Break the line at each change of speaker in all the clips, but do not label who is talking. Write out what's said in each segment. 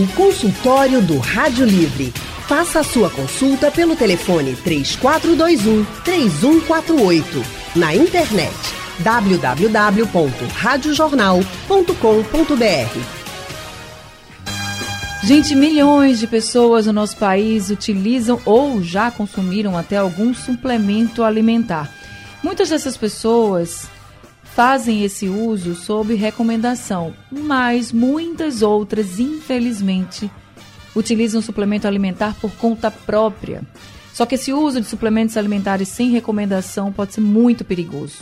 O consultório do Rádio Livre. Faça a sua consulta pelo telefone 3421 3148. Na internet www.radiojornal.com.br.
Gente, milhões de pessoas no nosso país utilizam ou já consumiram até algum suplemento alimentar. Muitas dessas pessoas fazem esse uso sob recomendação, mas muitas outras, infelizmente, utilizam suplemento alimentar por conta própria. Só que esse uso de suplementos alimentares sem recomendação pode ser muito perigoso.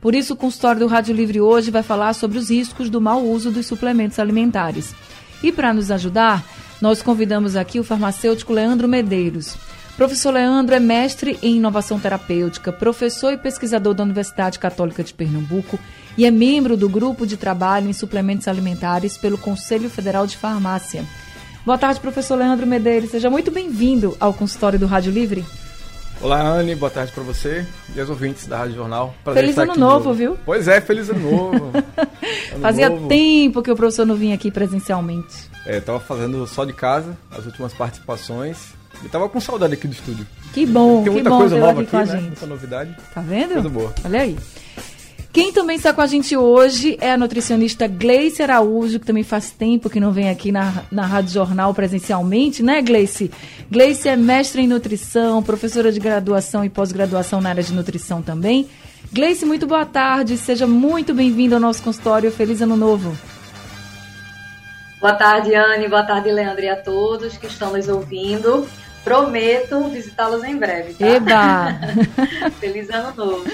Por isso, o consultório do Rádio Livre hoje vai falar sobre os riscos do mau uso dos suplementos alimentares. E para nos ajudar, nós convidamos aqui o farmacêutico Leandro Medeiros. Professor Leandro é mestre em inovação terapêutica, professor e pesquisador da Universidade Católica de Pernambuco e é membro do grupo de trabalho em suplementos alimentares pelo Conselho Federal de Farmácia. Boa tarde, professor Leandro Medeiros. Seja muito bem-vindo ao consultório do Rádio Livre.
Olá, Anne. Boa tarde para você e aos ouvintes da Rádio Jornal.
Prazer feliz ano novo, viu?
Pois é, feliz ano novo.
ano Fazia novo. tempo que o professor não vinha aqui presencialmente.
É, estava fazendo só de casa as últimas participações eu tava com saudade aqui do estúdio.
Que bom,
Tem muita
bom
coisa nova
aqui,
aqui né? Muita novidade.
Tá vendo?
Coisa boa.
Olha aí. Quem também está com a gente hoje é a nutricionista Gleice Araújo, que também faz tempo que não vem aqui na, na Rádio Jornal presencialmente, né, Gleice? Gleice é mestre em nutrição, professora de graduação e pós-graduação na área de nutrição também. Gleice, muito boa tarde, seja muito bem-vindo ao nosso consultório. Feliz Ano Novo.
Boa tarde, Anne, boa tarde, Leandro, e a todos que estão nos ouvindo. Prometo visitá-los em breve, tá?
Eba!
Feliz ano novo.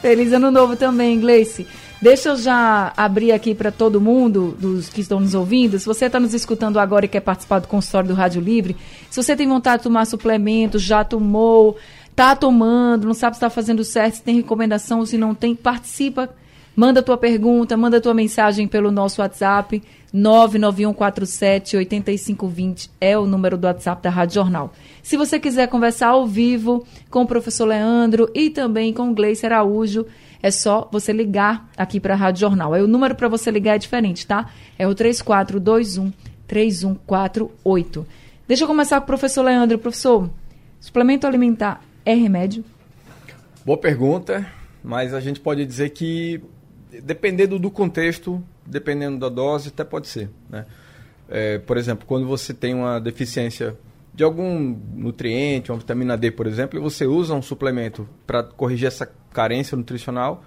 Feliz ano novo também, Gleice. Deixa eu já abrir aqui para todo mundo, dos que estão nos ouvindo. Se você está nos escutando agora e quer participar do consultório do Rádio Livre, se você tem vontade de tomar suplementos, já tomou, está tomando, não sabe se está fazendo certo, se tem recomendação, se não tem, participa. Manda tua pergunta, manda tua mensagem pelo nosso WhatsApp 99147 8520 é o número do WhatsApp da Rádio Jornal. Se você quiser conversar ao vivo com o professor Leandro e também com o Gleice Araújo, é só você ligar aqui para a Rádio Jornal. Aí o número para você ligar é diferente, tá? É o 3421 3148. Deixa eu começar com o professor Leandro. Professor, suplemento alimentar é remédio?
Boa pergunta, mas a gente pode dizer que dependendo do contexto, dependendo da dose, até pode ser. Né? É, por exemplo, quando você tem uma deficiência de algum nutriente, uma vitamina D, por exemplo, e você usa um suplemento para corrigir essa carência nutricional,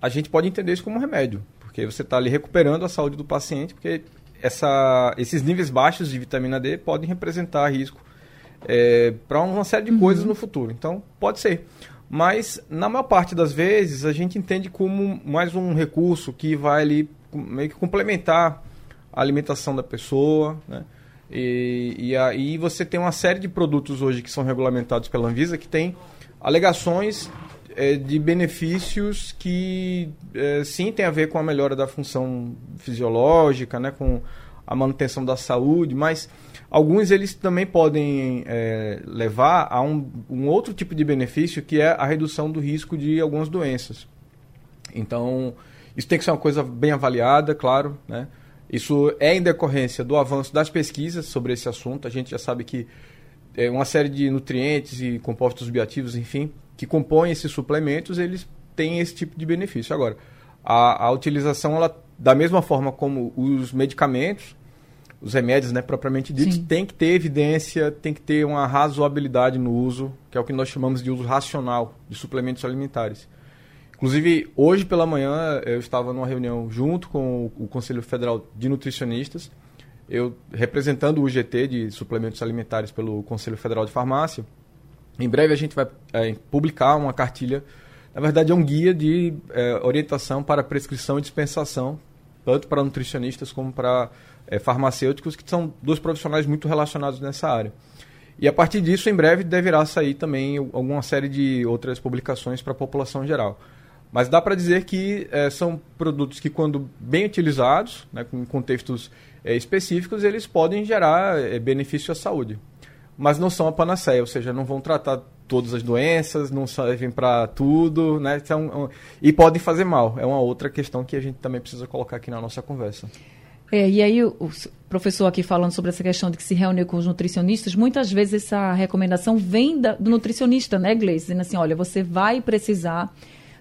a gente pode entender isso como um remédio, porque você está ali recuperando a saúde do paciente, porque essa, esses níveis baixos de vitamina D podem representar risco é, para uma série de uhum. coisas no futuro. Então, pode ser. Mas, na maior parte das vezes, a gente entende como mais um recurso que vai ali meio que complementar a alimentação da pessoa, né? E, e aí você tem uma série de produtos hoje que são regulamentados pela Anvisa que tem alegações é, de benefícios que é, sim tem a ver com a melhora da função fisiológica, né, com a manutenção da saúde, mas alguns eles também podem é, levar a um, um, outro tipo de benefício que é a redução do risco de algumas doenças. Então, isso tem que ser uma coisa bem avaliada, claro, né? Isso é em decorrência do avanço das pesquisas sobre esse assunto. A gente já sabe que é, uma série de nutrientes e compostos bioativos, enfim, que compõem esses suplementos, eles têm esse tipo de benefício. Agora, a, a utilização, ela, da mesma forma como os medicamentos, os remédios, né, propriamente ditos, Sim. tem que ter evidência, tem que ter uma razoabilidade no uso, que é o que nós chamamos de uso racional de suplementos alimentares. Inclusive, hoje pela manhã eu estava numa reunião junto com o Conselho Federal de Nutricionistas, eu representando o UGT de suplementos alimentares pelo Conselho Federal de Farmácia. Em breve a gente vai é, publicar uma cartilha, na verdade é um guia de é, orientação para prescrição e dispensação, tanto para nutricionistas como para é, farmacêuticos, que são dois profissionais muito relacionados nessa área. E a partir disso, em breve, deverá sair também alguma série de outras publicações para a população geral. Mas dá para dizer que é, são produtos que, quando bem utilizados, né, com contextos é, específicos, eles podem gerar é, benefício à saúde. Mas não são a panaceia, ou seja, não vão tratar todas as doenças, não servem para tudo, né? São, e podem fazer mal. É uma outra questão que a gente também precisa colocar aqui na nossa conversa.
É, e aí o, professor aqui falando sobre essa questão de que se reúne com os nutricionistas, muitas vezes essa recomendação vem da, do nutricionista, né, Gleice? Dizendo assim, olha, você vai precisar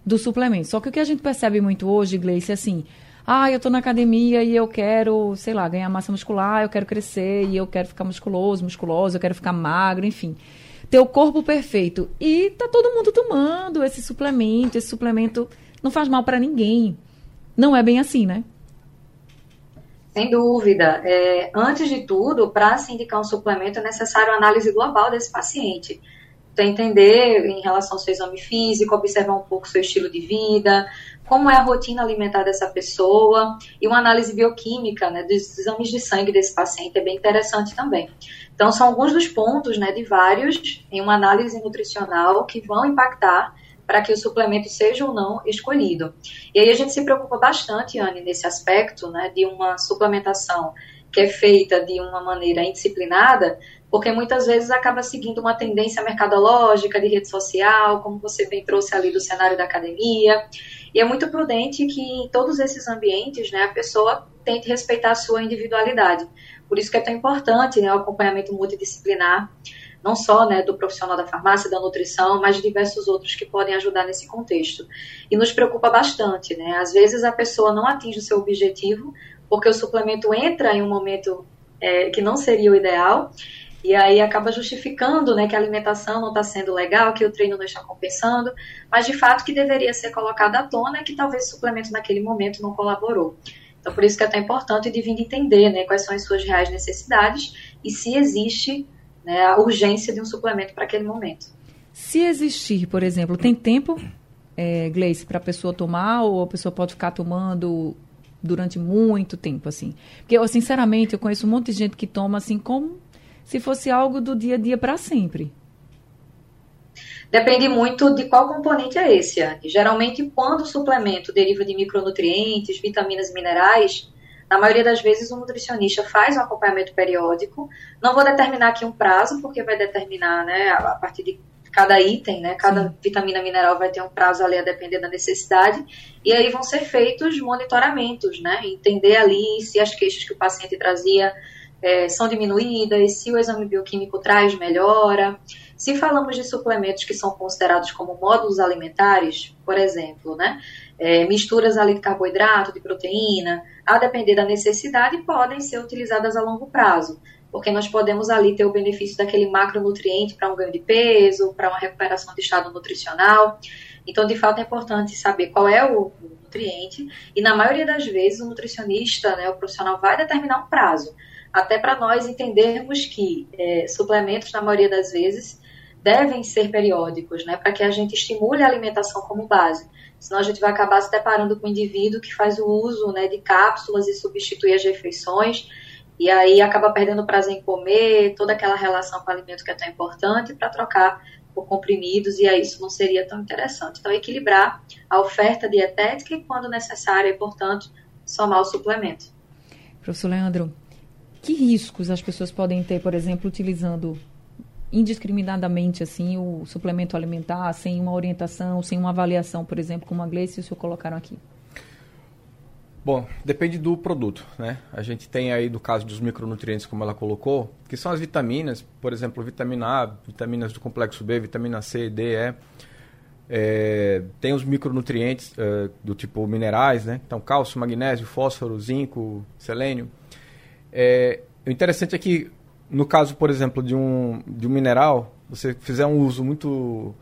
do suplemento. Só que o que a gente percebe muito hoje, Gleice, é assim, ah, eu estou na academia e eu quero, sei lá, ganhar massa muscular, eu quero crescer e eu quero ficar musculoso, musculoso, eu quero ficar magro, enfim. Ter o corpo perfeito. E tá todo mundo tomando esse suplemento, esse suplemento não faz mal para ninguém. Não é bem assim, né?
Sem dúvida. É, antes de tudo, para se indicar um suplemento, é necessário análise global desse paciente. Entender em relação ao seu exame físico, observar um pouco seu estilo de vida, como é a rotina alimentar dessa pessoa, e uma análise bioquímica né, dos exames de sangue desse paciente é bem interessante também. Então, são alguns dos pontos né, de vários em uma análise nutricional que vão impactar para que o suplemento seja ou não escolhido. E aí a gente se preocupa bastante, Anne, nesse aspecto, né, de uma suplementação que é feita de uma maneira indisciplinada, porque muitas vezes acaba seguindo uma tendência mercadológica de rede social, como você bem trouxe ali do cenário da academia. E é muito prudente que em todos esses ambientes, né, a pessoa tente respeitar a sua individualidade. Por isso que é tão importante né, o acompanhamento multidisciplinar não só né, do profissional da farmácia, da nutrição, mas de diversos outros que podem ajudar nesse contexto. E nos preocupa bastante, né? Às vezes a pessoa não atinge o seu objetivo porque o suplemento entra em um momento é, que não seria o ideal e aí acaba justificando né, que a alimentação não está sendo legal, que o treino não está compensando, mas de fato que deveria ser colocado à tona é que talvez o suplemento naquele momento não colaborou. Então, por isso que é tão importante de vir entender né, quais são as suas reais necessidades e se existe né, a urgência de um suplemento para aquele momento.
Se existir, por exemplo, tem tempo, é, Gleice, para a pessoa tomar ou a pessoa pode ficar tomando durante muito tempo, assim? Porque, eu, sinceramente, eu conheço um monte de gente que toma assim como se fosse algo do dia a dia para sempre.
Depende muito de qual componente é esse, Anne. Geralmente, quando o suplemento deriva de micronutrientes, vitaminas e minerais, na maioria das vezes, o nutricionista faz um acompanhamento periódico. Não vou determinar aqui um prazo, porque vai determinar né, a partir de cada item, né? Cada vitamina mineral vai ter um prazo ali a depender da necessidade. E aí vão ser feitos monitoramentos, né? Entender ali se as queixas que o paciente trazia é, são diminuídas, se o exame bioquímico traz melhora. Se falamos de suplementos que são considerados como módulos alimentares, por exemplo, né? É, misturas ali de carboidrato, de proteína, a depender da necessidade, podem ser utilizadas a longo prazo, porque nós podemos ali ter o benefício daquele macronutriente para um ganho de peso, para uma recuperação de estado nutricional. Então, de fato, é importante saber qual é o nutriente, e na maioria das vezes o nutricionista, né, o profissional, vai determinar um prazo, até para nós entendermos que é, suplementos, na maioria das vezes, devem ser periódicos, né, para que a gente estimule a alimentação como base senão a gente vai acabar se deparando com um indivíduo que faz o uso né, de cápsulas e substitui as refeições, e aí acaba perdendo o prazer em comer, toda aquela relação com o alimento que é tão importante, para trocar por comprimidos, e aí isso não seria tão interessante. Então, equilibrar a oferta dietética e, quando necessário e importante, somar o suplemento.
Professor Leandro, que riscos as pessoas podem ter, por exemplo, utilizando indiscriminadamente assim o suplemento alimentar sem uma orientação, sem uma avaliação, por exemplo, como a Gleice e o senhor colocaram aqui?
Bom, depende do produto, né? A gente tem aí do caso dos micronutrientes, como ela colocou, que são as vitaminas, por exemplo, vitamina A, vitaminas do complexo B, vitamina C, D, E. É, tem os micronutrientes é, do tipo minerais, né? Então, cálcio, magnésio, fósforo, zinco, selênio. É, o interessante é que no caso, por exemplo, de um, de um mineral, você fizer um uso muito.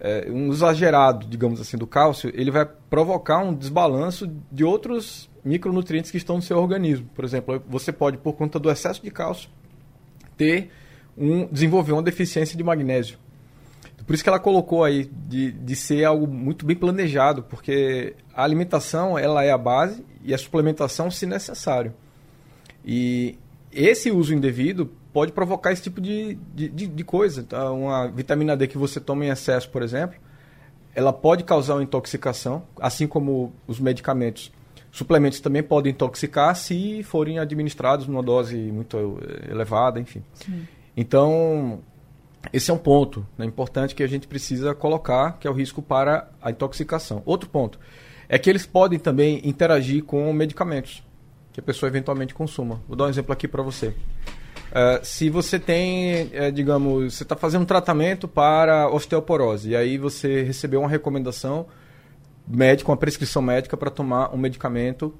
É, um exagerado, digamos assim, do cálcio, ele vai provocar um desbalanço de outros micronutrientes que estão no seu organismo. Por exemplo, você pode, por conta do excesso de cálcio, ter um, desenvolver uma deficiência de magnésio. Por isso que ela colocou aí de, de ser algo muito bem planejado, porque a alimentação ela é a base e a suplementação se necessário. E esse uso indevido pode provocar esse tipo de, de, de, de coisa. Tá? Uma vitamina D que você toma em excesso, por exemplo, ela pode causar uma intoxicação, assim como os medicamentos. Suplementos também podem intoxicar se forem administrados numa dose muito eh, elevada, enfim. Sim. Então, esse é um ponto né, importante que a gente precisa colocar, que é o risco para a intoxicação. Outro ponto é que eles podem também interagir com medicamentos. Que a pessoa eventualmente consuma. Vou dar um exemplo aqui para você. Uh, se você tem, é, digamos, você está fazendo um tratamento para osteoporose e aí você recebeu uma recomendação médica, uma prescrição médica para tomar um medicamento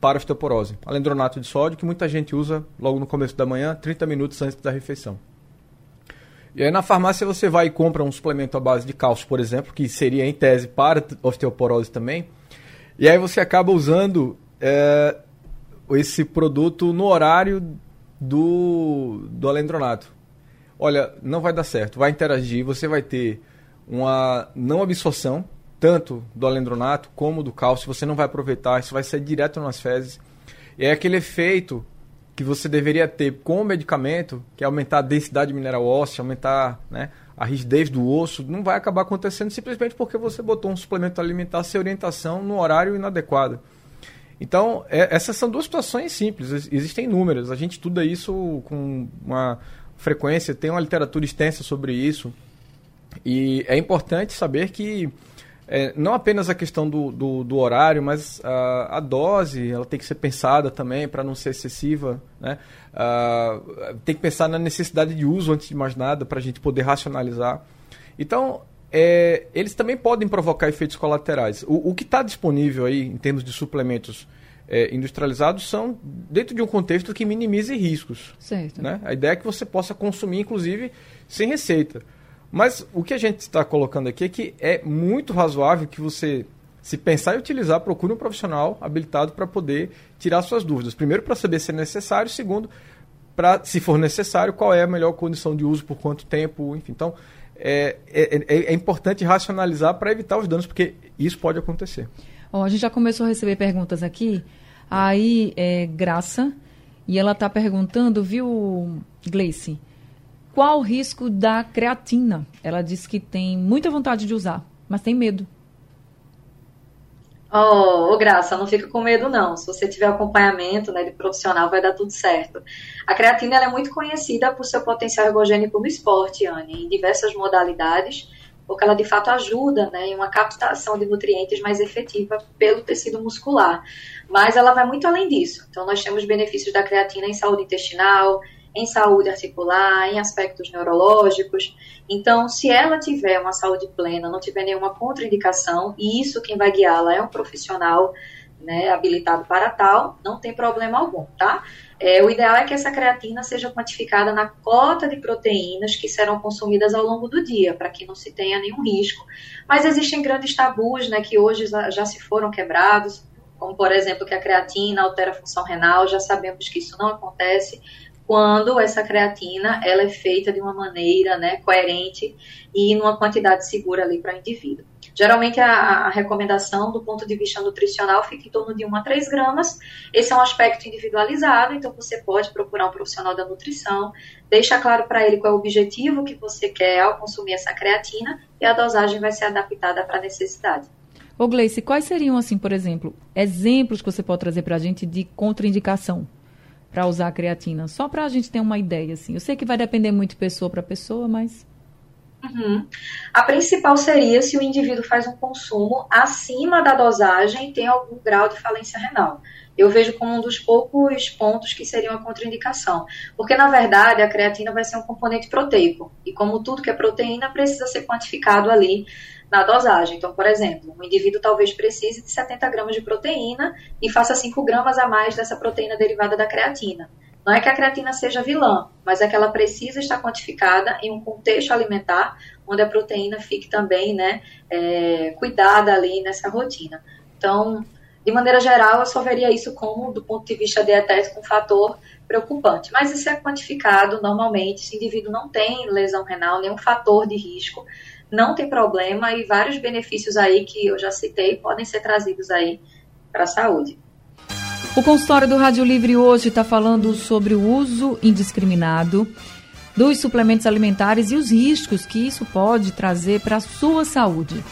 para osteoporose. Alendronato de sódio, que muita gente usa logo no começo da manhã, 30 minutos antes da refeição. E aí na farmácia você vai e compra um suplemento à base de cálcio, por exemplo, que seria em tese para osteoporose também. E aí você acaba usando é, esse produto no horário do, do alendronato. Olha, não vai dar certo, vai interagir, você vai ter uma não absorção, tanto do alendronato como do cálcio, você não vai aproveitar, isso vai ser direto nas fezes. É aquele efeito que você deveria ter com o medicamento, que é aumentar a densidade mineral óssea, aumentar né, a rigidez do osso, não vai acabar acontecendo simplesmente porque você botou um suplemento alimentar sem orientação no horário inadequado. Então, é, essas são duas situações simples, existem inúmeras. A gente estuda isso com uma frequência, tem uma literatura extensa sobre isso. E é importante saber que é, não apenas a questão do, do, do horário, mas a, a, dose ela tem que ser pensada também para não ser excessiva. Né? Tem que pensar na necessidade de uso antes de mais nada para a gente poder racionalizar. Então, é, eles também podem provocar efeitos colaterais. O, o que está disponível aí em termos de suplementos é, industrializados são dentro de um contexto que minimize riscos.
Certo.
Né? A ideia é que você possa consumir, inclusive, sem receita. Mas o que a gente está colocando aqui é que é muito razoável que você, se pensar em utilizar, procure um profissional habilitado para poder tirar suas dúvidas. Primeiro, para saber se é necessário. Segundo, para, se for necessário, qual é a melhor condição de uso, por quanto tempo, enfim. Então, é, é, é, é importante racionalizar para evitar os danos, porque isso pode acontecer.
Oh, a gente já começou a receber perguntas aqui. Aí, é Graça, e ela está perguntando, viu, Gleice, qual o risco da creatina? Ela disse que tem muita vontade de usar, mas tem medo.
Oh, Graça, não fica com medo não. Se você tiver acompanhamento né, de profissional, vai dar tudo certo. A creatina é muito conhecida por seu potencial ergogênico no esporte, Anne, em diversas modalidades, porque ela de fato ajuda né, em uma captação de nutrientes mais efetiva pelo tecido muscular. Mas ela vai muito além disso. Então, nós temos benefícios da creatina em saúde intestinal, em saúde articular, em aspectos neurológicos. Então, se ela tiver uma saúde plena, não tiver nenhuma contraindicação, e isso quem vai guiá-la é um profissional né, habilitado para tal, não tem problema algum, tá? É, o ideal é que essa creatina seja quantificada na cota de proteínas que serão consumidas ao longo do dia, para que não se tenha nenhum risco. Mas existem grandes tabus, né, que hoje já se foram quebrados, como por exemplo que a creatina altera a função renal, já sabemos que isso não acontece quando essa creatina ela é feita de uma maneira né, coerente e numa quantidade segura ali para o indivíduo. Geralmente a, a, recomendação do ponto de vista nutricional fica em torno de 1 a 3 gramas. Esse é um aspecto individualizado, então você pode procurar um profissional da nutrição, deixa claro para ele qual é o objetivo que você quer ao consumir essa creatina e a dosagem vai ser adaptada para a necessidade.
Ô Gleice, quais seriam, assim, por exemplo, exemplos que você pode trazer para a gente de contraindicação? Para usar a creatina? Só para a gente ter uma ideia, assim. Eu sei que vai depender muito de pessoa para pessoa, mas...
Uhum. A principal seria se o indivíduo faz um consumo acima da dosagem e tem algum grau de falência renal. Eu vejo como um dos poucos pontos que seria uma contraindicação. Porque, na verdade, a creatina vai ser um componente proteico. E como tudo que é proteína, precisa ser quantificado ali na dosagem. Então, por exemplo, um indivíduo talvez precise de 70 gramas de proteína e faça 5 gramas a mais dessa proteína derivada da creatina. Não é que a creatina seja vilã, mas é que ela precisa estar quantificada em um contexto alimentar onde a proteína fique também né, é, cuidada ali nessa rotina. Então, de maneira geral, eu só veria isso como, do ponto de vista dietético, um fator preocupante. Mas isso é quantificado normalmente, se o indivíduo não tem lesão renal, nenhum fator de risco, não tem problema e vários benefícios aí que eu já citei podem ser trazidos aí para a saúde.
O consultório do Rádio Livre hoje está falando sobre o uso indiscriminado dos suplementos alimentares e os riscos que isso pode trazer para a sua saúde.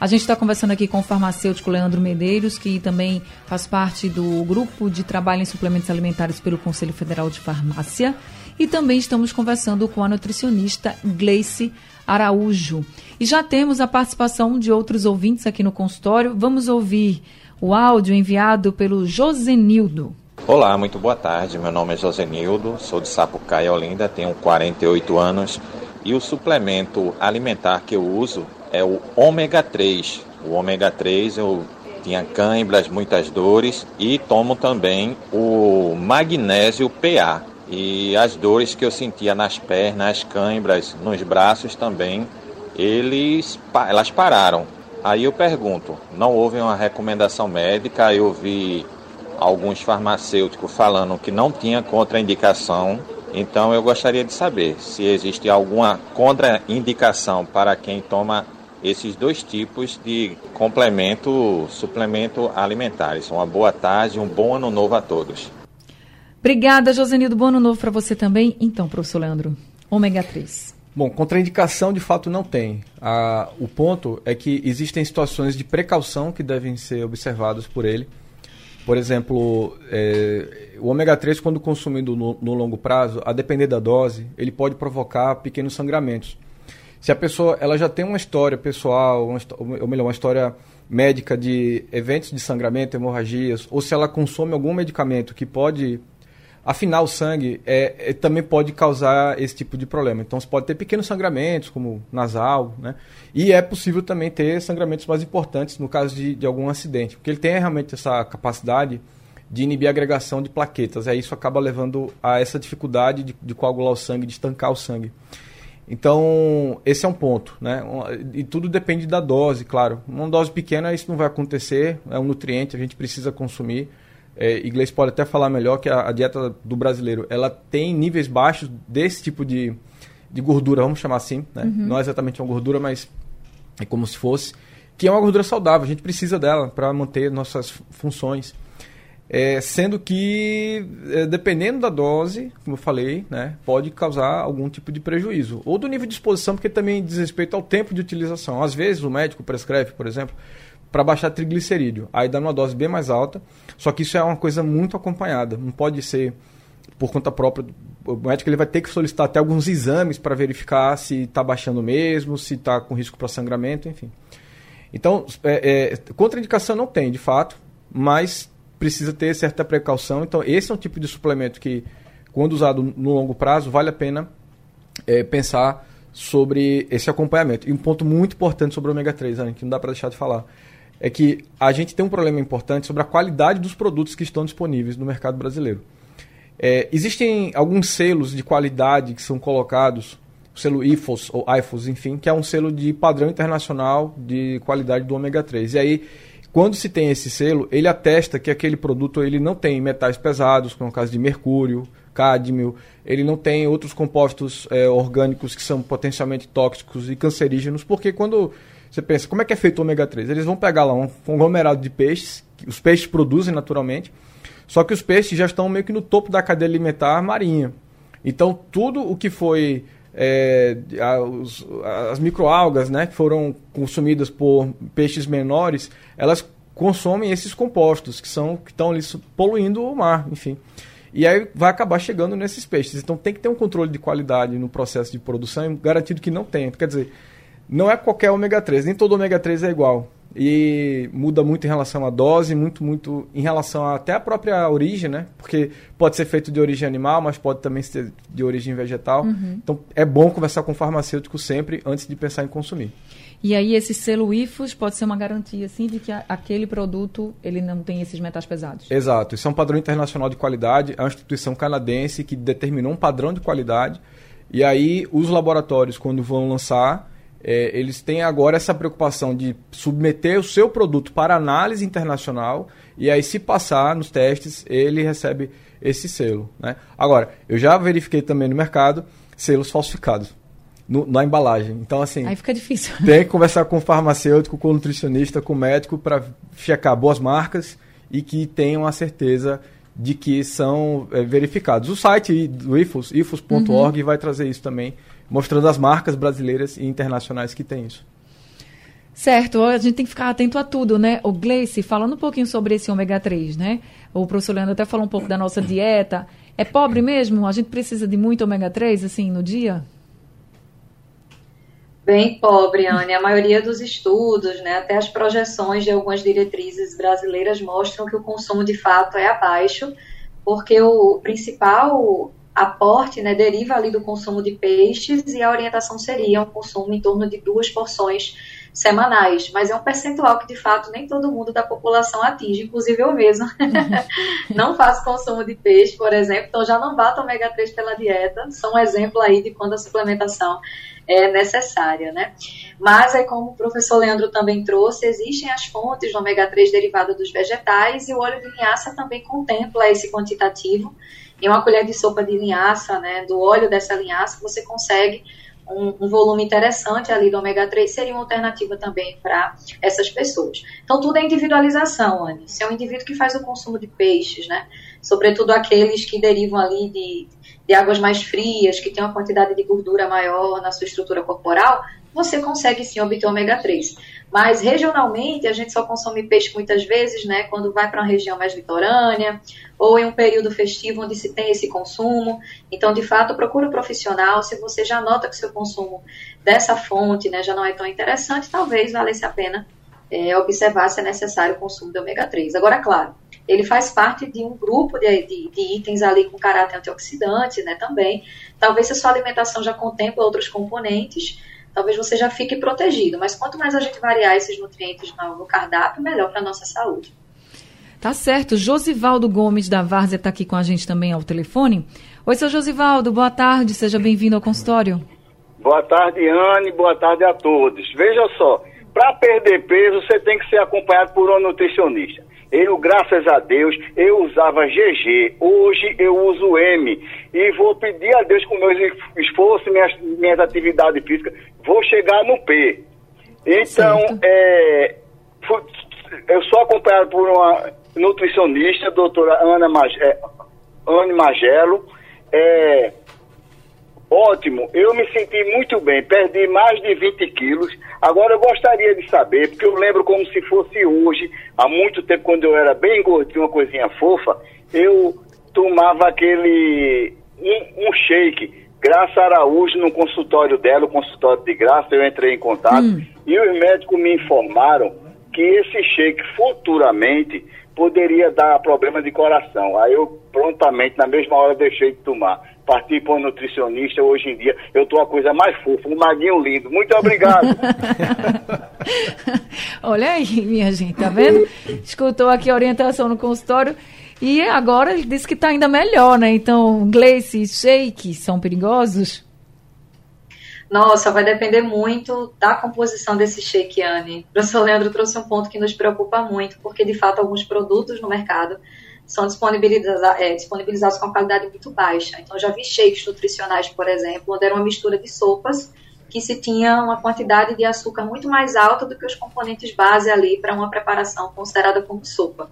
A gente está conversando aqui com o farmacêutico Leandro Medeiros, que também faz parte do grupo de trabalho em suplementos alimentares pelo Conselho Federal de Farmácia. E também estamos conversando com a nutricionista Gleice Araújo. E já temos a participação de outros ouvintes aqui no consultório. Vamos ouvir o áudio enviado pelo Josenildo.
Olá, muito boa tarde. Meu nome é Josenildo, sou de Sapucaí, Olinda, tenho 48 anos e o suplemento alimentar que eu uso é o ômega 3. O ômega 3 eu tinha câimbras, muitas dores e tomo também o magnésio PA. E as dores que eu sentia nas pernas, câimbras, nos braços também, eles, elas pararam. Aí eu pergunto, não houve uma recomendação médica, eu vi alguns farmacêuticos falando que não tinha contraindicação. Então eu gostaria de saber se existe alguma contraindicação para quem toma esses dois tipos de complemento, suplemento alimentares. Uma boa tarde, um bom ano novo a todos.
Obrigada, Josenildo. Bom ano novo para você também. Então, professor Leandro, ômega 3.
Bom, contraindicação de fato não tem. Ah, o ponto é que existem situações de precaução que devem ser observadas por ele. Por exemplo, é, o ômega 3, quando consumido no, no, longo prazo, a depender da dose, ele pode provocar pequenos sangramentos. Se a pessoa ela já tem uma história pessoal, uma, ou melhor, uma história médica de eventos de sangramento, hemorragias, ou se ela consome algum medicamento que pode afinar o sangue é, é, também pode causar esse tipo de problema. Então, você pode ter pequenos sangramentos, como nasal, né? E é possível também ter sangramentos mais importantes no caso de, de algum acidente, porque ele tem realmente essa capacidade de inibir a agregação de plaquetas. Aí isso acaba levando a essa dificuldade de, de coagular o sangue, de estancar o sangue. Então, esse é um ponto, né? E tudo depende da dose, claro. Uma dose pequena isso não vai acontecer, é um nutriente, a gente precisa consumir é, inglês pode até falar melhor que a, a, dieta do brasileiro ela tem níveis baixos desse tipo de, de gordura, vamos chamar assim, né? Uhum. Não é exatamente uma gordura, mas é como se fosse, que é uma gordura saudável, a gente precisa dela para manter nossas funções. É, sendo que, é, dependendo da dose, como eu falei, né, pode causar algum tipo de prejuízo. Ou do nível de exposição, porque também diz respeito ao tempo de utilização. Às vezes o médico prescreve, por exemplo, para baixar triglicerídeo. Aí dá uma dose bem mais alta, só que isso é uma coisa muito acompanhada. Não pode ser por conta própria. O médico ele vai ter que solicitar até alguns exames para verificar se está baixando mesmo, se está com risco para sangramento, enfim. Então, é, é, contraindicação não tem, de fato, mas precisa ter certa precaução. Então, esse é um tipo de suplemento que, quando usado no longo prazo, vale a pena é, pensar sobre esse acompanhamento. E um ponto muito importante sobre o ômega 3, Ana, que não dá para deixar de falar é que a gente tem um problema importante sobre a qualidade dos produtos que estão disponíveis no mercado brasileiro. É, existem alguns selos de qualidade que são colocados, o selo IFOS ou IFOS, enfim, que é um selo de padrão internacional de qualidade do ômega 3. E aí, quando se tem esse selo, ele atesta que aquele produto ele não tem metais pesados, como é o caso de mercúrio, cádmio, ele não tem outros compostos é, orgânicos que são potencialmente tóxicos e cancerígenos, porque quando você pensa, como é que é feito o ômega 3? Eles vão pegar lá um conglomerado de peixes, que os peixes produzem naturalmente, só que os peixes já estão meio que no topo da cadeia alimentar marinha. Então, tudo o que foi é, as, as microalgas, né, que foram consumidas por peixes menores, elas consomem esses compostos que são que estão ali poluindo o mar, enfim. E aí vai acabar chegando nesses peixes. Então tem que ter um controle de qualidade no processo de produção, garantido que não tem. Quer dizer, não é qualquer ômega 3, nem todo ômega 3 é igual. E muda muito em relação à dose, muito, muito em relação a, até à própria origem, né? Porque pode ser feito de origem animal, mas pode também ser de origem vegetal. Uhum. Então é bom conversar com o farmacêutico sempre antes de pensar em consumir.
E aí esse selo IFOS pode ser uma garantia assim de que aquele produto ele não tem esses metais pesados.
Exato, isso é um padrão internacional de qualidade, é uma instituição canadense que determinou um padrão de qualidade. E aí os laboratórios quando vão lançar é, eles têm agora essa preocupação de submeter o seu produto para análise internacional e aí, se passar nos testes, ele recebe esse selo. Né? Agora, eu já verifiquei também no mercado selos falsificados no, na embalagem. Então, assim.
Aí fica difícil.
Tem que conversar com o farmacêutico, com o nutricionista, com o médico para checar boas marcas e que tenham a certeza de que são é, verificados. O site do IFOS, ifos.org, uhum. vai trazer isso também mostrando as marcas brasileiras e internacionais que tem isso.
Certo, a gente tem que ficar atento a tudo, né? O Gleice, falando um pouquinho sobre esse ômega 3, né? O professor Leandro até falou um pouco da nossa dieta. É pobre mesmo? A gente precisa de muito ômega 3, assim, no dia?
Bem pobre, Anne. A maioria dos estudos, né, até as projeções de algumas diretrizes brasileiras mostram que o consumo de fato é abaixo porque o principal aporte né, deriva ali do consumo de peixes e a orientação seria um consumo em torno de duas porções semanais, mas é um percentual que de fato nem todo mundo da população atinge, inclusive eu mesmo. não faço consumo de peixe, por exemplo, então já não bato ômega 3 pela dieta, são um exemplo aí de quando a suplementação é necessária, né? Mas aí, como o professor Leandro também trouxe, existem as fontes do ômega 3 derivado dos vegetais e o óleo de linhaça também contempla esse quantitativo. Em uma colher de sopa de linhaça, né, do óleo dessa linhaça, você consegue um, um, volume interessante ali do ômega 3 seria uma alternativa também para essas pessoas. Então, tudo é individualização, Anne. Se é um indivíduo que faz o consumo de peixes, né? Sobretudo aqueles que derivam ali de, de águas mais frias, que tem uma quantidade de gordura maior na sua estrutura corporal, você consegue sim obter ômega 3. Mas regionalmente a gente só consome peixe muitas vezes, né, quando vai para uma região mais litorânea ou em um período festivo onde se tem esse consumo. Então, de fato, procure um profissional. Se você já nota que seu consumo dessa fonte, né, já não é tão interessante, talvez valesse a pena é, observar se é necessário o consumo de ômega 3. Agora, claro, ele faz parte de um grupo de, de, de, itens ali com caráter antioxidante, né, também. Talvez se a sua alimentação já contempla outros componentes, talvez você já fique protegido. Mas quanto mais a gente variar esses nutrientes no, cardápio, melhor para a nossa saúde.
Tá certo. Josivaldo Gomes da Várzea está aqui com a gente também ao telefone. Oi, seu Josivaldo, boa tarde, seja bem-vindo ao consultório.
Boa tarde, Anne, boa tarde a todos. Veja só, para perder peso, você tem que ser acompanhado por um nutricionista. Eu, graças a Deus, eu usava GG. Hoje eu uso M. E vou pedir a Deus com meus esforços, minhas, minhas atividades físicas, vou chegar no P. Então, é, eu sou acompanhado por uma nutricionista, doutora Ana Mag, é, Anne Magelo. É, Ótimo, eu me senti muito bem, perdi mais de 20 quilos. Agora eu gostaria de saber, porque eu lembro como se fosse hoje, há muito tempo, quando eu era bem gordinho, uma coisinha fofa, eu tomava aquele. um, um shake. Graça Araújo, no consultório dela, o consultório de graça, eu entrei em contato hum. e os médicos me informaram que esse shake futuramente poderia dar problema de coração. Aí eu prontamente, na mesma hora, deixei de tomar partir para um nutricionista hoje em dia. Eu tô a coisa mais fofa, um maguinho lindo. Muito obrigado.
Olha aí, minha gente, tá vendo? Escutou aqui a orientação no consultório. E agora ele disse que está ainda melhor, né? Então, Gleice e shake são perigosos?
Nossa, vai depender muito da composição desse shake, Anne. O professor Leandro trouxe um ponto que nos preocupa muito, porque de fato alguns produtos no mercado são disponibilizados, é, disponibilizados com qualidade muito baixa. Então, já vi shakes nutricionais, por exemplo, onde era uma mistura de sopas que se tinha uma quantidade de açúcar muito mais alta do que os componentes base ali para uma preparação considerada como sopa.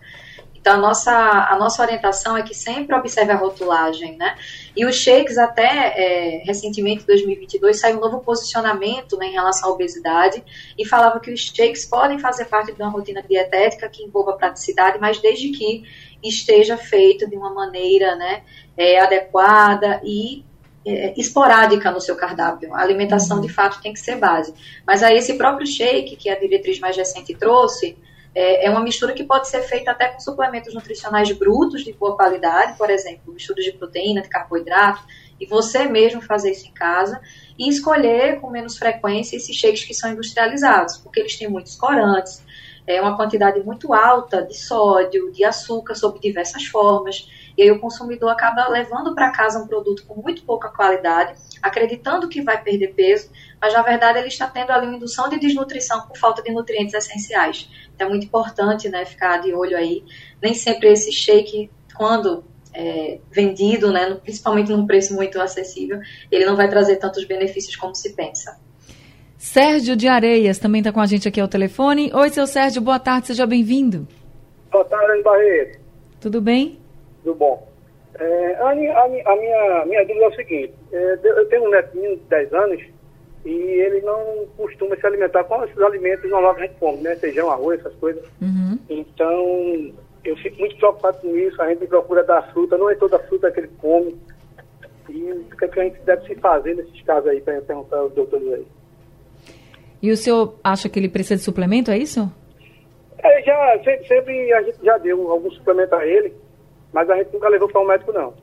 Então, a nossa, a nossa orientação é que sempre observe a rotulagem, né? E os shakes, até é, recentemente, em 2022, saiu um novo posicionamento né, em relação à obesidade e falava que os shakes podem fazer parte de uma rotina dietética que envolva praticidade, mas desde que esteja feito de uma maneira né, é, adequada e é, esporádica no seu cardápio. A alimentação, uhum. de fato, tem que ser base. Mas aí esse próprio shake, que a diretriz mais recente trouxe, é, é uma mistura que pode ser feita até com suplementos nutricionais brutos de boa qualidade, por exemplo, mistura de proteína, de carboidrato, e você mesmo fazer isso em casa e escolher com menos frequência esses shakes que são industrializados, porque eles têm muitos corantes, é uma quantidade muito alta de sódio, de açúcar, sob diversas formas. E aí o consumidor acaba levando para casa um produto com muito pouca qualidade, acreditando que vai perder peso, mas na verdade ele está tendo ali uma indução de desnutrição por falta de nutrientes essenciais. Então é muito importante né, ficar de olho aí. Nem sempre esse shake, quando é, vendido, né, principalmente num preço muito acessível, ele não vai trazer tantos benefícios como se pensa.
Sérgio de Areias também está com a gente aqui ao telefone. Oi, seu Sérgio, boa tarde, seja bem-vindo.
Boa tarde, Barreto.
Tudo bem?
Tudo bom. É, a, a, a, minha, minha dúvida é o seguinte: é, eu tenho um netinho de 10 anos e ele não costuma se alimentar com esses alimentos normais que a gente come, né? Feijão, arroz, essas coisas.
Uhum.
Então, eu fico muito preocupado com isso. A gente procura dar fruta, não é toda fruta que ele come. E o que, é que a gente deve se fazer nesses casos aí, para perguntar aos doutores aí.
E o senhor acha que ele precisa de suplemento, é isso?
É, já, sempre, sempre a gente já deu algum suplemento a ele. Mas a gente nunca levou para um médico, não.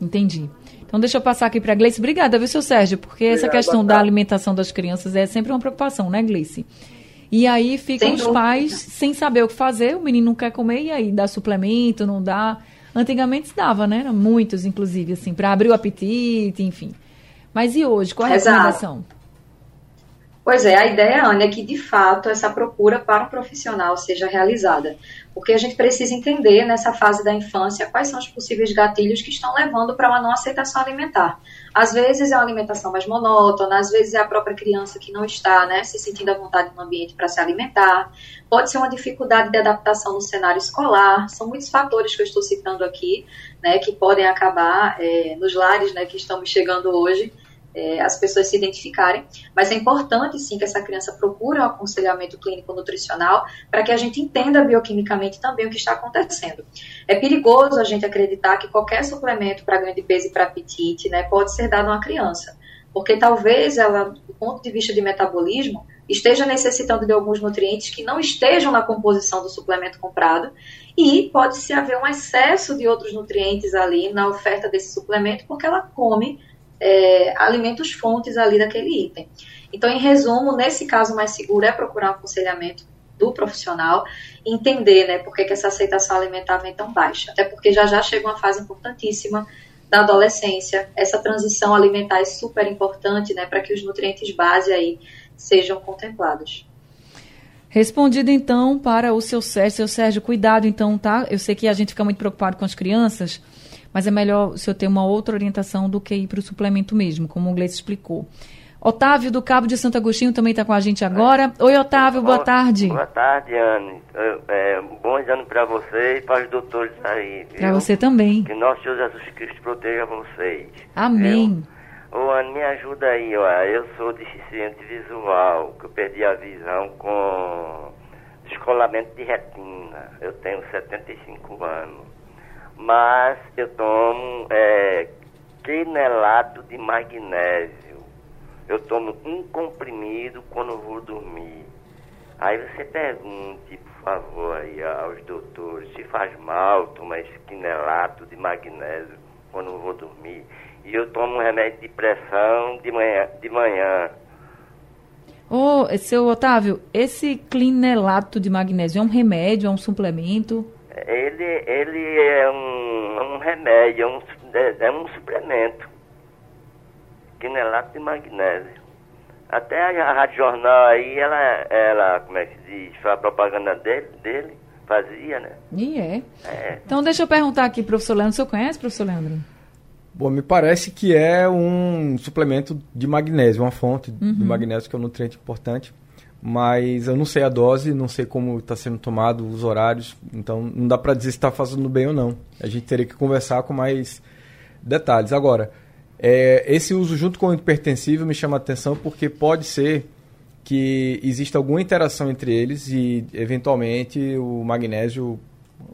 Entendi. Então deixa eu passar aqui para a Gleice. Obrigada, viu, seu Sérgio? Porque Obrigado, essa questão da alimentação das crianças é sempre uma preocupação, né, Gleice? E aí ficam sem os dúvida. pais sem saber o que fazer, o menino não quer comer, e aí dá suplemento, não dá. Antigamente se dava, né? Muitos, inclusive, assim, para abrir o apetite, enfim. Mas e hoje? Qual é a Exato.
Pois é, a ideia, Ana, é que de fato essa procura para um profissional seja realizada. Porque a gente precisa entender nessa fase da infância quais são os possíveis gatilhos que estão levando para uma não aceitação alimentar. Às vezes é uma alimentação mais monótona, às vezes é a própria criança que não está né, se sentindo à vontade no ambiente para se alimentar. Pode ser uma dificuldade de adaptação no cenário escolar. São muitos fatores que eu estou citando aqui, né, que podem acabar é, nos lares né, que estamos chegando hoje, é, as pessoas se identificarem, mas é importante sim que essa criança procure um aconselhamento clínico nutricional para que a gente entenda bioquimicamente também o que está acontecendo. É perigoso a gente acreditar que qualquer suplemento para ganho de peso e para apetite né, pode ser dado a uma criança, porque talvez ela, do ponto de vista de metabolismo, esteja necessitando de alguns nutrientes que não estejam na composição do suplemento comprado e pode-se haver um excesso de outros nutrientes ali na oferta desse suplemento porque ela come é, alimentos fontes ali daquele item. Então, em resumo, nesse caso mais seguro é procurar um aconselhamento do profissional, entender né, por que, que essa aceitação alimentar vem tão baixa. Até porque já já chega uma fase importantíssima da adolescência. Essa transição alimentar é super importante né, para que os nutrientes base aí sejam contemplados.
Respondido então para o seu Sérgio. Seu Sérgio, cuidado então, tá? Eu sei que a gente fica muito preocupado com as crianças, mas é melhor o senhor ter uma outra orientação do que ir para o suplemento mesmo, como o Gleice explicou. Otávio do Cabo de Santo Agostinho também está com a gente agora. Oi, Otávio, boa tarde.
Boa tarde, Anne. É, bons anos para você e para os doutores aí.
Para você também.
Que nosso Senhor Jesus Cristo proteja vocês.
Amém.
Ô, Anne, me ajuda aí, ó. Eu sou deficiente visual, que eu perdi a visão com descolamento de retina. Eu tenho 75 anos mas eu tomo é, quinelato de magnésio. Eu tomo um comprimido quando vou dormir. Aí você pergunte, por favor, aí aos doutores, se faz mal tomar esse quinelato de magnésio quando vou dormir. E eu tomo um remédio de pressão de manhã. De manhã.
Ô, oh, seu Otávio, esse clinelato de magnésio é um remédio, é um suplemento?
Ele, ele é um, um remédio, é um, é, é um suplemento. Quinelato de magnésio. Até a Rádio Jornal aí, ela, ela, como é que se diz, foi a propaganda dele, dele, fazia, né?
E é. é. Então deixa eu perguntar aqui, professor Leandro, o senhor conhece, professor Leandro?
Bom, me parece que é um suplemento de magnésio, uma fonte uhum. de magnésio que é um nutriente importante mas eu não sei a dose, não sei como está sendo tomado, os horários, então não dá para dizer se está fazendo bem ou não. A gente teria que conversar com mais detalhes. Agora, é, esse uso junto com o hipertensivo me chama a atenção porque pode ser que exista alguma interação entre eles e, eventualmente, o magnésio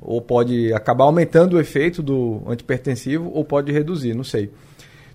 ou pode acabar aumentando o efeito do antipertensivo ou pode reduzir, não sei.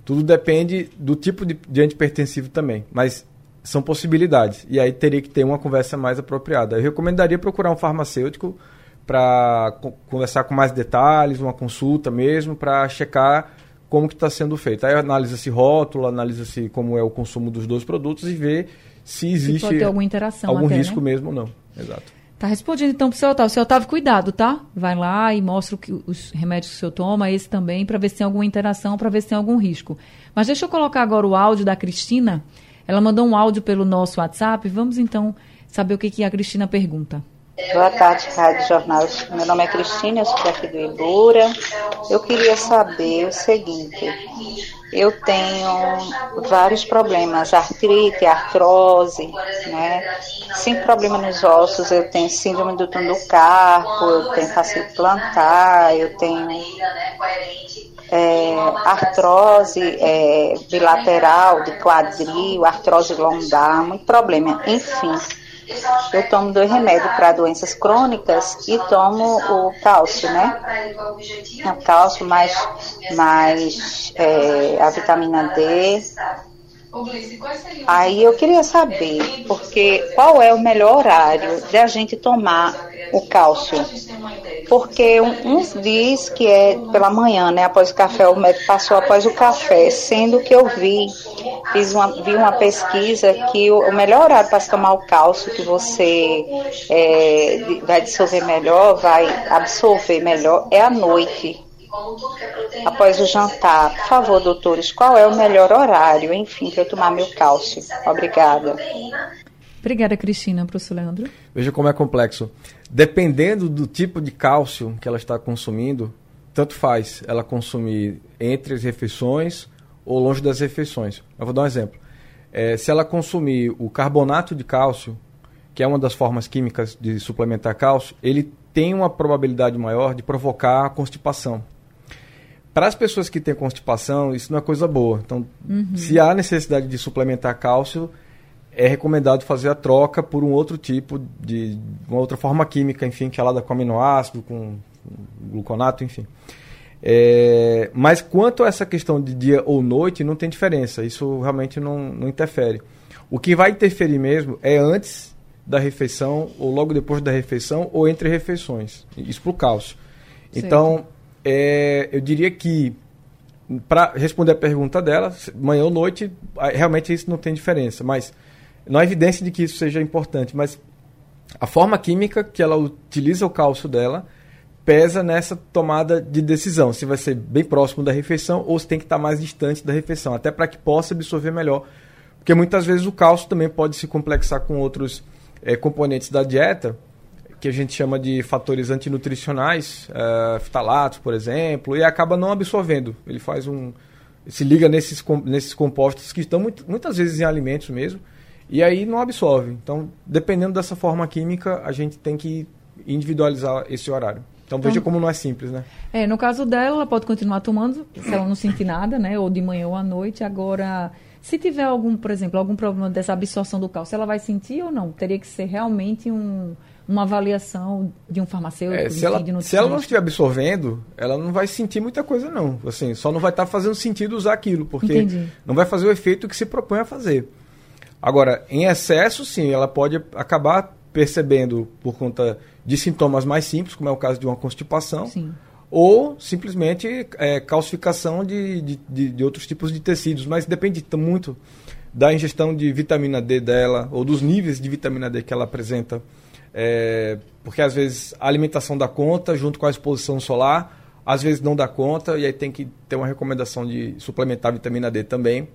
Tudo depende do tipo de, de antipertensivo também, mas são possibilidades. E aí teria que ter uma conversa mais apropriada. Eu recomendaria procurar um farmacêutico para conversar com mais detalhes, uma consulta mesmo, para checar como que está sendo feito. Aí analisa-se rótulo, analisa-se como é o consumo dos dois produtos e vê se existe
se alguma interação
algum
até,
risco
né?
mesmo ou não. Exato.
Tá respondido então para o seu Otávio. Seu Otávio, cuidado, tá? Vai lá e mostra que, os remédios que o senhor toma, esse também, para ver se tem alguma interação, para ver se tem algum risco. Mas deixa eu colocar agora o áudio da Cristina ela mandou um áudio pelo nosso WhatsApp. Vamos então saber o que, que a Cristina pergunta.
Boa tarde, Rádio Jornal. Meu nome é Cristina, eu sou daqui do Ibura. Eu queria saber o seguinte: eu tenho vários problemas, artrite, artrose, né? Sem problema nos ossos, eu tenho síndrome do túnel do carpo, eu tenho fascite plantar, eu tenho é, artrose é, bilateral, de quadril, artrose lombar, muito problema. Enfim, eu tomo dois remédios para doenças crônicas e tomo o cálcio, né? O cálcio mais, mais é, a vitamina D. Aí eu queria saber, porque qual é o melhor horário de a gente tomar o cálcio? Porque uns diz que é pela manhã, né? Após o café, o médico passou após o café, sendo que eu vi, fiz uma, vi uma pesquisa que o, o melhor horário para se tomar o cálcio que você é, vai dissolver melhor, vai absorver melhor, é à noite. Após o jantar, por favor, doutores, qual é o melhor horário, enfim, para eu tomar meu cálcio? Obrigada.
Obrigada, Cristina. Professor Leandro.
Veja como é complexo. Dependendo do tipo de cálcio que ela está consumindo, tanto faz ela consumir entre as refeições ou longe das refeições. Eu vou dar um exemplo. É, se ela consumir o carbonato de cálcio, que é uma das formas químicas de suplementar cálcio, ele tem uma probabilidade maior de provocar constipação. Para as pessoas que têm constipação, isso não é coisa boa. Então, uhum. se há necessidade de suplementar cálcio, é recomendado fazer a troca por um outro tipo de uma outra forma química, enfim, que é lá com aminoácido, com gluconato, enfim. É, mas quanto a essa questão de dia ou noite, não tem diferença. Isso realmente não, não interfere. O que vai interferir mesmo é antes da refeição, ou logo depois da refeição, ou entre refeições. Isso para o cálcio. Certo. Então, é, eu diria que, para responder a pergunta dela, manhã ou noite, realmente isso não tem diferença. Mas não há evidência de que isso seja importante, mas a forma química que ela utiliza o cálcio dela pesa nessa tomada de decisão, se vai ser bem próximo da refeição ou se tem que estar mais distante da refeição, até para que possa absorver melhor. Porque muitas vezes o cálcio também pode se complexar com outros é, componentes da dieta, que a gente chama de fatores antinutricionais, uh, fitalatos, por exemplo, e acaba não absorvendo. Ele faz um. se liga nesses, nesses compostos que estão muito, muitas vezes em alimentos mesmo, e aí não absorve. Então, dependendo dessa forma química, a gente tem que individualizar esse horário. Então, veja então, como não é simples, né?
É, no caso dela, ela pode continuar tomando, se ela não sentir nada, né? Ou de manhã ou à noite. Agora, se tiver algum, por exemplo, algum problema dessa absorção do cálcio, ela vai sentir ou não? Teria que ser realmente um, uma avaliação de um farmacêutico,
é, se, ela, se ela não estiver absorvendo, ela não vai sentir muita coisa, não. Assim, só não vai estar fazendo sentido usar aquilo, porque Entendi. não vai fazer o efeito que se propõe a fazer. Agora, em excesso, sim, ela pode acabar percebendo por conta de sintomas mais simples, como é o caso de uma constipação, sim. ou simplesmente é, calcificação de, de, de, de outros tipos de tecidos, mas depende muito da ingestão de vitamina D dela, ou dos níveis de vitamina D que ela apresenta, é, porque às vezes a alimentação dá conta, junto com a exposição solar, às vezes não dá conta, e aí tem que ter uma recomendação de suplementar vitamina D também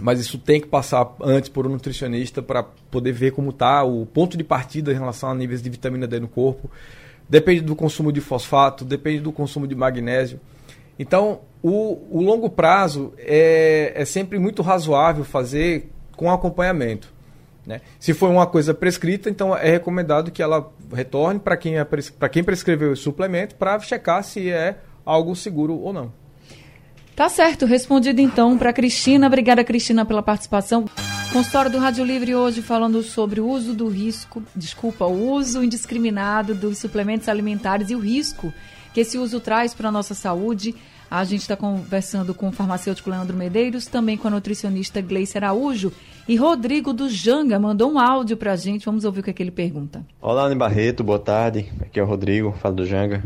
mas isso tem que passar antes por um nutricionista para poder ver como está o ponto de partida em relação a níveis de vitamina D no corpo. Depende do consumo de fosfato, depende do consumo de magnésio. Então, o, o longo prazo é, é sempre muito razoável fazer com acompanhamento. Né? Se for uma coisa prescrita, então é recomendado que ela retorne para quem, é, quem prescreveu o suplemento para checar se é algo seguro ou não.
Tá certo, respondido então para Cristina. Obrigada, Cristina, pela participação. Consultório do Rádio Livre hoje falando sobre o uso do risco, desculpa, o uso indiscriminado dos suplementos alimentares e o risco que esse uso traz para a nossa saúde. A gente está conversando com o farmacêutico Leandro Medeiros, também com a nutricionista Gleice Araújo. E Rodrigo do Janga mandou um áudio para a gente. Vamos ouvir o que, é que ele pergunta.
Olá, Anne Barreto, boa tarde. Aqui é o Rodrigo, falo do Janga.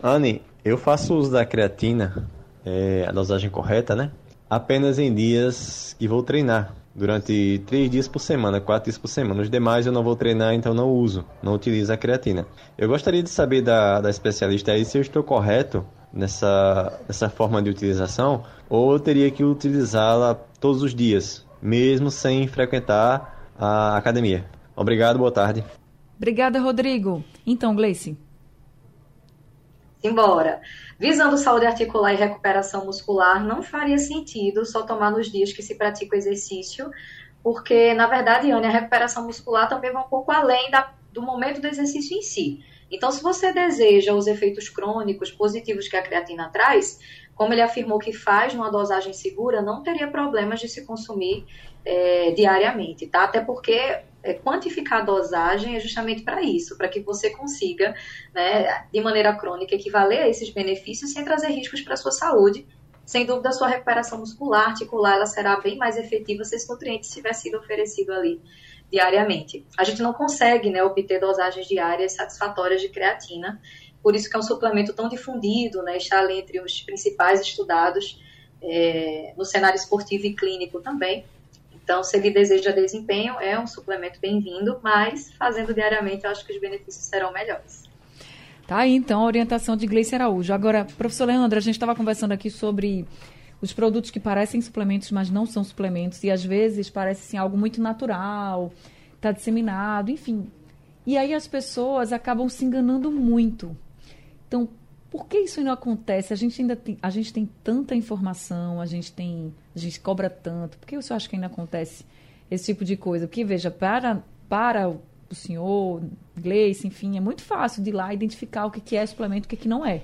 Anne, eu faço uso da creatina é, a dosagem correta, né? Apenas em dias que vou treinar. Durante três dias por semana, quatro dias por semana. Os demais eu não vou treinar, então não uso, não utilizo a creatina. Eu gostaria de saber da, da especialista aí se eu estou correto nessa, nessa forma de utilização ou eu teria que utilizá-la todos os dias, mesmo sem frequentar a academia. Obrigado, boa tarde.
Obrigada, Rodrigo. Então, Gleice.
Embora. Visando saúde articular e recuperação muscular, não faria sentido só tomar nos dias que se pratica o exercício, porque, na verdade, Anne, a recuperação muscular também vai um pouco além da, do momento do exercício em si. Então, se você deseja os efeitos crônicos positivos que a creatina traz, como ele afirmou que faz numa dosagem segura, não teria problemas de se consumir é, diariamente, tá? Até porque é, quantificar a dosagem é justamente para isso, para que você consiga, né, de maneira crônica, equivaler a esses benefícios sem trazer riscos para a sua saúde. Sem dúvida, a sua recuperação muscular, articular, ela será bem mais efetiva se esse nutriente tiver sido oferecido ali diariamente. A gente não consegue né, obter dosagens diárias satisfatórias de creatina, por isso que é um suplemento tão difundido, né, está ali entre os principais estudados é, no cenário esportivo e clínico também. Então, se ele deseja desempenho, é um suplemento bem-vindo, mas fazendo diariamente, eu acho que os benefícios serão melhores.
Tá aí, então, a orientação de Gleice Araújo. Agora, professor Leandro, a gente estava conversando aqui sobre os produtos que parecem suplementos, mas não são suplementos, e às vezes parece assim, algo muito natural, está disseminado, enfim. E aí as pessoas acabam se enganando muito. Então, por que isso não acontece? A gente ainda tem, a gente tem tanta informação, a gente tem, a gente cobra tanto. Por que você acha que ainda acontece esse tipo de coisa? Porque veja, para para o senhor, Gleice, enfim, é muito fácil de ir lá identificar o que é suplemento e o que não é.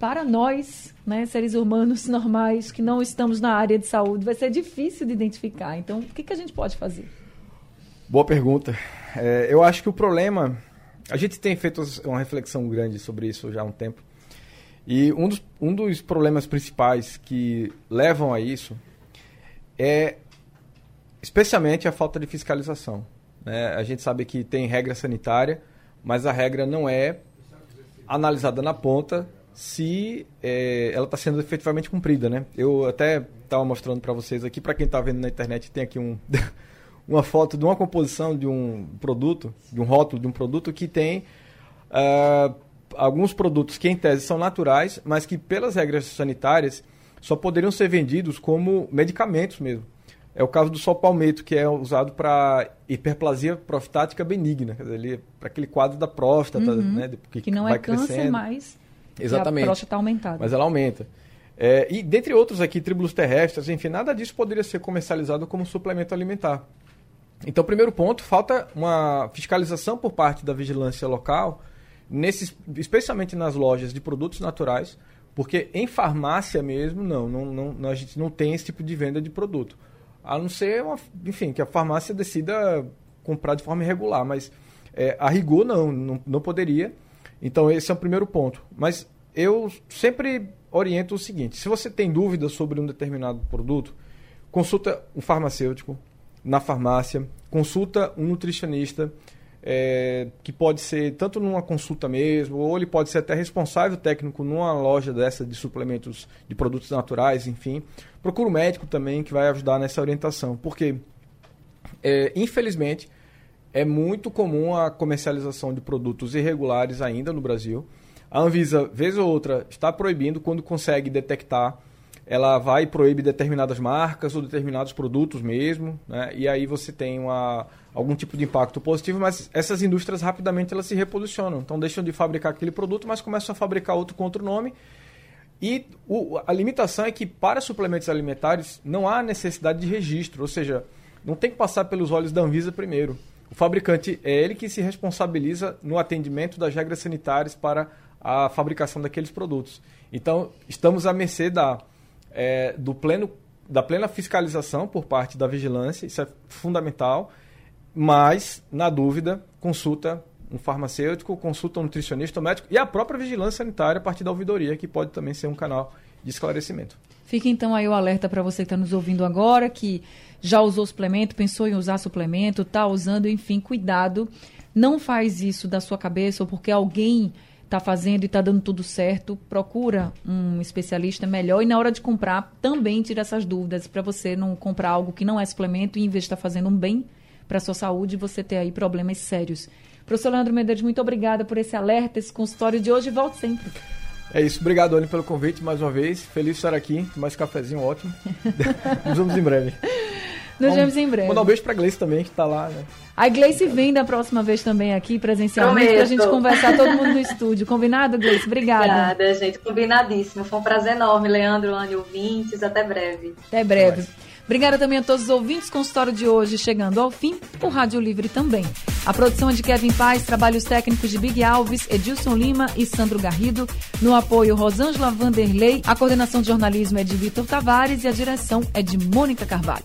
Para nós, né, seres humanos normais que não estamos na área de saúde, vai ser difícil de identificar. Então, o que, que a gente pode fazer?
Boa pergunta. É, eu acho que o problema. A gente tem feito uma reflexão grande sobre isso já há um tempo. E um dos, um dos problemas principais que levam a isso é especialmente a falta de fiscalização. Né? A gente sabe que tem regra sanitária, mas a regra não é analisada na ponta se é, ela está sendo efetivamente cumprida. Né? Eu até estava mostrando para vocês aqui, para quem está vendo na internet, tem aqui um, uma foto de uma composição de um produto, de um rótulo de um produto que tem uh, alguns produtos que em tese são naturais, mas que pelas regras sanitárias só poderiam ser vendidos como medicamentos mesmo. É o caso do sol palmeto, que é usado para hiperplasia prostática benigna, para aquele quadro da próstata, uhum, né,
que, que não é câncer, crescendo. mas
Exatamente. a
próstata aumentada.
Mas ela aumenta. É, e dentre outros aqui, tríbulos terrestres, enfim, nada disso poderia ser comercializado como suplemento alimentar. Então, primeiro ponto, falta uma fiscalização por parte da vigilância local nesses, especialmente nas lojas de produtos naturais, porque em farmácia mesmo, não, não, não, a gente não tem esse tipo de venda de produto. A não ser, uma, enfim, que a farmácia decida comprar de forma irregular, mas é, a rigor não, não, não poderia. Então esse é o primeiro ponto. Mas eu sempre oriento o seguinte: se você tem dúvidas sobre um determinado produto, consulta um farmacêutico na farmácia, consulta um nutricionista é, que pode ser tanto numa consulta mesmo, ou ele pode ser até responsável técnico numa loja dessa de suplementos de produtos naturais, enfim. Procura um médico também que vai ajudar nessa orientação, porque é, infelizmente é muito comum a comercialização de produtos irregulares ainda no Brasil. A Anvisa, vez ou outra, está proibindo quando consegue detectar ela vai e proíbe determinadas marcas ou determinados produtos mesmo, né? e aí você tem uma, algum tipo de impacto positivo, mas essas indústrias rapidamente elas se reposicionam, então deixam de fabricar aquele produto, mas começam a fabricar outro com outro nome, e o, a limitação é que para suplementos alimentares não há necessidade de registro, ou seja, não tem que passar pelos olhos da Anvisa primeiro. O fabricante é ele que se responsabiliza no atendimento das regras sanitárias para a fabricação daqueles produtos. Então, estamos à mercê da é, do pleno, da plena fiscalização por parte da vigilância, isso é fundamental, mas, na dúvida, consulta um farmacêutico, consulta um nutricionista, um médico e a própria vigilância sanitária a partir da ouvidoria, que pode também ser um canal de esclarecimento.
Fica então aí o alerta para você que está nos ouvindo agora, que já usou suplemento, pensou em usar suplemento, está usando, enfim, cuidado. Não faz isso da sua cabeça ou porque alguém está fazendo e está dando tudo certo, procura um especialista melhor e na hora de comprar também tira essas dúvidas para você não comprar algo que não é suplemento e em vez de estar tá fazendo um bem para a sua saúde, você ter aí problemas sérios. Professor Leandro Medeiros, muito obrigada por esse alerta, esse consultório de hoje volte sempre.
É isso, obrigado, Anny, pelo convite mais uma vez. Feliz de estar aqui, mais cafezinho ótimo. Nos vemos em breve.
Nos vemos em breve.
Mandar um beijo pra Gleice também, que está lá, né?
A Gleice vem da próxima vez também aqui, presencialmente, para a gente conversar todo mundo no estúdio. Combinado, Gleice? Obrigada.
Obrigada, gente. Combinadíssimo. Foi um prazer enorme, Leandro, Anny, ouvintes. Até breve.
Até breve. Obrigada também a todos os ouvintes. Consultório de hoje chegando ao fim. O Rádio Livre também. A produção é de Kevin Paz, trabalhos técnicos de Big Alves, Edilson Lima e Sandro Garrido. No apoio, Rosângela Vanderlei. A coordenação de jornalismo é de Vitor Tavares e a direção é de Mônica Carvalho.